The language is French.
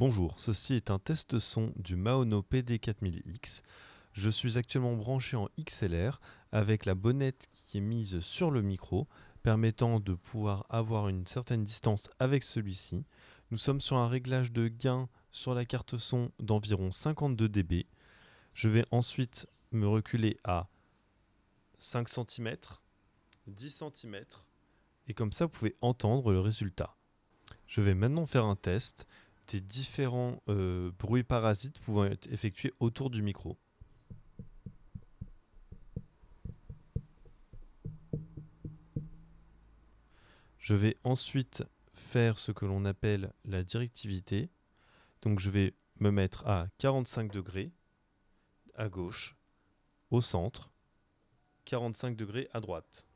Bonjour, ceci est un test son du Maono PD4000X. Je suis actuellement branché en XLR avec la bonnette qui est mise sur le micro, permettant de pouvoir avoir une certaine distance avec celui-ci. Nous sommes sur un réglage de gain sur la carte son d'environ 52 dB. Je vais ensuite me reculer à 5 cm, 10 cm, et comme ça vous pouvez entendre le résultat. Je vais maintenant faire un test différents euh, bruits parasites pouvant être effectués autour du micro. Je vais ensuite faire ce que l'on appelle la directivité. Donc je vais me mettre à 45 degrés à gauche, au centre, 45 degrés à droite.